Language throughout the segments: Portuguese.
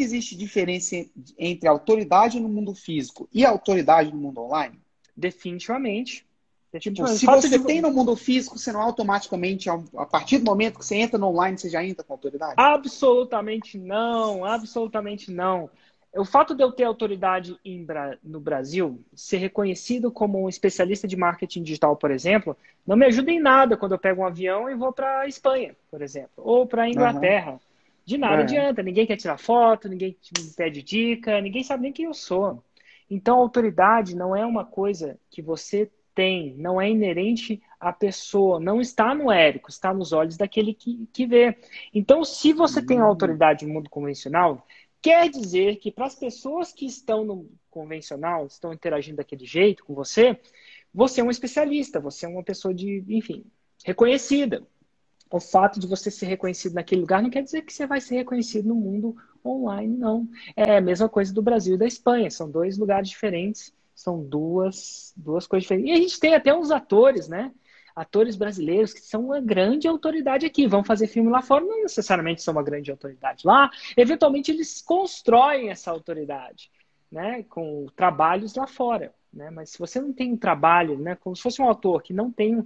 existe diferença entre autoridade no mundo físico e autoridade no mundo online? Definitivamente. Tipo, se você de... tem no mundo físico, você não automaticamente, a partir do momento que você entra no online, você já entra com autoridade? Absolutamente não, absolutamente não. O fato de eu ter autoridade no Brasil, ser reconhecido como um especialista de marketing digital, por exemplo, não me ajuda em nada quando eu pego um avião e vou para a Espanha, por exemplo, ou para a Inglaterra. Uhum. De nada é. adianta, ninguém quer tirar foto, ninguém me pede dica, ninguém sabe nem quem eu sou. Então, autoridade não é uma coisa que você tem, não é inerente à pessoa, não está no Érico, está nos olhos daquele que, que vê. Então, se você tem autoridade no mundo convencional, quer dizer que para as pessoas que estão no convencional, estão interagindo daquele jeito com você, você é um especialista, você é uma pessoa de, enfim, reconhecida. O fato de você ser reconhecido naquele lugar não quer dizer que você vai ser reconhecido no mundo online, não. É a mesma coisa do Brasil e da Espanha, são dois lugares diferentes são duas, duas coisas diferentes. E a gente tem até uns atores, né? Atores brasileiros que são uma grande autoridade aqui, vão fazer filme lá fora, não necessariamente são uma grande autoridade lá. Eventualmente eles constroem essa autoridade, né? Com trabalhos lá fora. Né? Mas se você não tem um trabalho, né? Como se fosse um autor que não tem um,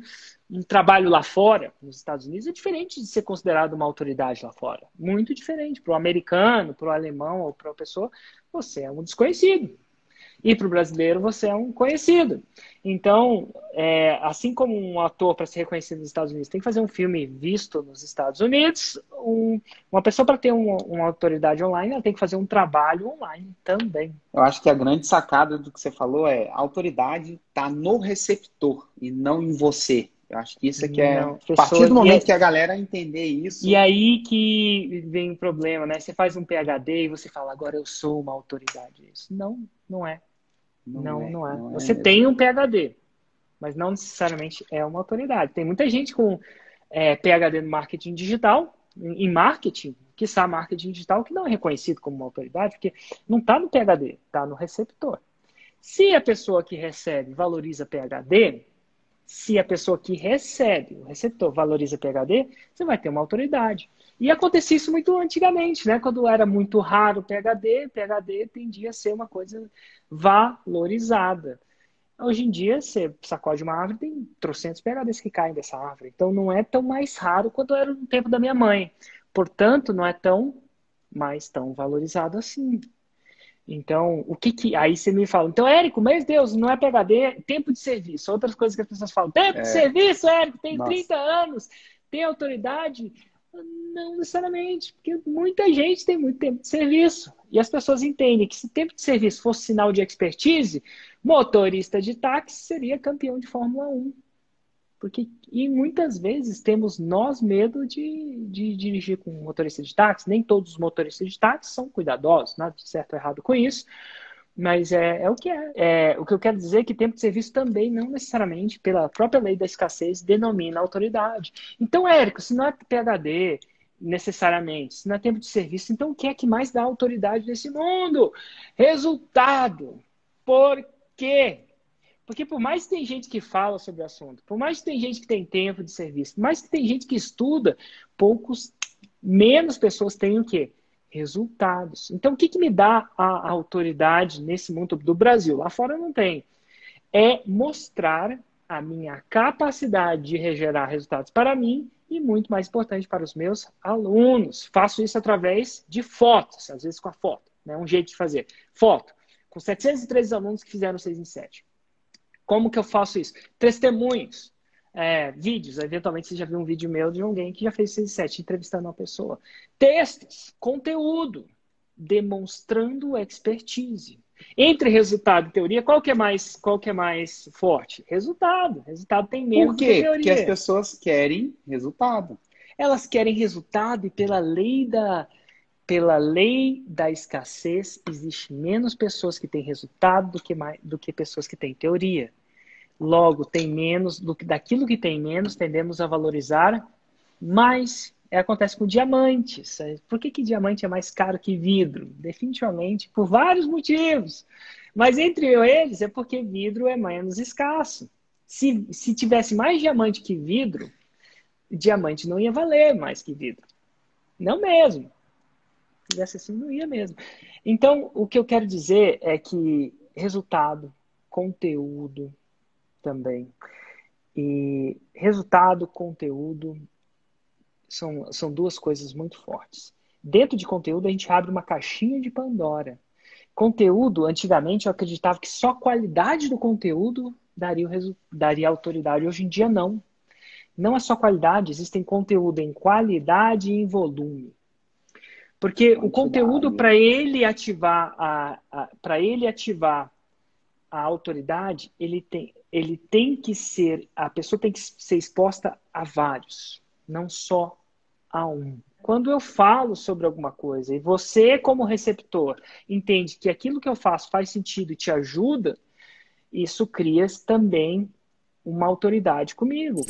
um trabalho lá fora, nos Estados Unidos, é diferente de ser considerado uma autoridade lá fora. Muito diferente. Para o americano, para o alemão ou para a pessoa, você é um desconhecido. E para o brasileiro você é um conhecido. Então, é, assim como um ator para ser reconhecido nos Estados Unidos tem que fazer um filme visto nos Estados Unidos, um, uma pessoa para ter um, uma autoridade online ela tem que fazer um trabalho online também. Eu acho que a grande sacada do que você falou é a autoridade está no receptor e não em você. Eu acho que isso é que é. Não, a partir do momento que a galera entender isso. E aí que vem o problema, né? Você faz um PhD e você fala, agora eu sou uma autoridade. Isso não, não é. Não, não é. Não é. Não é Você é tem um PhD, mas não necessariamente é uma autoridade. Tem muita gente com é, PhD no marketing digital, em marketing, que está marketing digital, que não é reconhecido como uma autoridade, porque não está no PhD, está no receptor. Se a pessoa que recebe valoriza PhD, se a pessoa que recebe, o receptor, valoriza PhD, você vai ter uma autoridade. E acontecia isso muito antigamente, né? Quando era muito raro o PhD, PhD tendia a ser uma coisa valorizada. Hoje em dia, você sacode uma árvore, tem trocentos PHDs que caem dessa árvore. Então, não é tão mais raro quanto era no tempo da minha mãe. Portanto, não é tão mais tão valorizado assim. Então, o que que. Aí você me fala, então, Érico, mas Deus, não é PHD, tempo de serviço. Outras coisas que as pessoas falam, tempo é. de serviço, Érico, tem Nossa. 30 anos, tem autoridade. Não necessariamente, porque muita gente tem muito tempo de serviço. E as pessoas entendem que se tempo de serviço fosse sinal de expertise, motorista de táxi seria campeão de Fórmula 1. Porque, e muitas vezes temos nós medo de, de dirigir com motorista de táxi. Nem todos os motoristas de táxi são cuidadosos, nada de certo ou errado com isso. Mas é, é o que é. é. O que eu quero dizer é que tempo de serviço também não necessariamente, pela própria lei da escassez, denomina autoridade. Então, Érico, se não é PHD necessariamente, se não é tempo de serviço, então o que é que mais dá autoridade nesse mundo? Resultado. Por quê? Porque por mais que tem gente que fala sobre o assunto, por mais que tem gente que tem tempo de serviço, por mais que tem gente que estuda, poucos, menos pessoas têm o quê? Resultados. Então, o que, que me dá a autoridade nesse mundo do Brasil? Lá fora não tem. É mostrar a minha capacidade de gerar resultados para mim e, muito mais importante, para os meus alunos. Faço isso através de fotos, às vezes com a foto. Né? Um jeito de fazer. Foto. Com 713 alunos que fizeram 6 em 7. Como que eu faço isso? Testemunhos é, vídeos. Eventualmente você já viu um vídeo meu de alguém que já fez 6 7 entrevistando uma pessoa. Textos, conteúdo, demonstrando expertise. Entre resultado e teoria, qual que é mais, qual que é mais forte? Resultado. Resultado tem menos Por quê? Que teoria. Porque as pessoas querem resultado. Elas querem resultado e pela lei da pela lei da escassez existe menos pessoas que têm resultado do que mais, do que pessoas que têm teoria. Logo, tem menos, do que daquilo que tem menos, tendemos a valorizar mais. É, acontece com diamantes. Por que, que diamante é mais caro que vidro? Definitivamente por vários motivos. Mas entre eles é porque vidro é menos escasso. Se, se tivesse mais diamante que vidro, diamante não ia valer mais que vidro. Não mesmo. fizesse assim, não ia mesmo. Então, o que eu quero dizer é que resultado, conteúdo também. E resultado, conteúdo são, são duas coisas muito fortes. Dentro de conteúdo, a gente abre uma caixinha de Pandora. Conteúdo, antigamente, eu acreditava que só a qualidade do conteúdo daria, o daria autoridade. Hoje em dia, não. Não é só qualidade, existem conteúdo em qualidade e em volume. Porque o conteúdo, para ele ativar a, a para ele ativar a autoridade, ele tem, ele tem que ser, a pessoa tem que ser exposta a vários, não só a um. Quando eu falo sobre alguma coisa e você, como receptor, entende que aquilo que eu faço faz sentido e te ajuda, isso cria também uma autoridade comigo.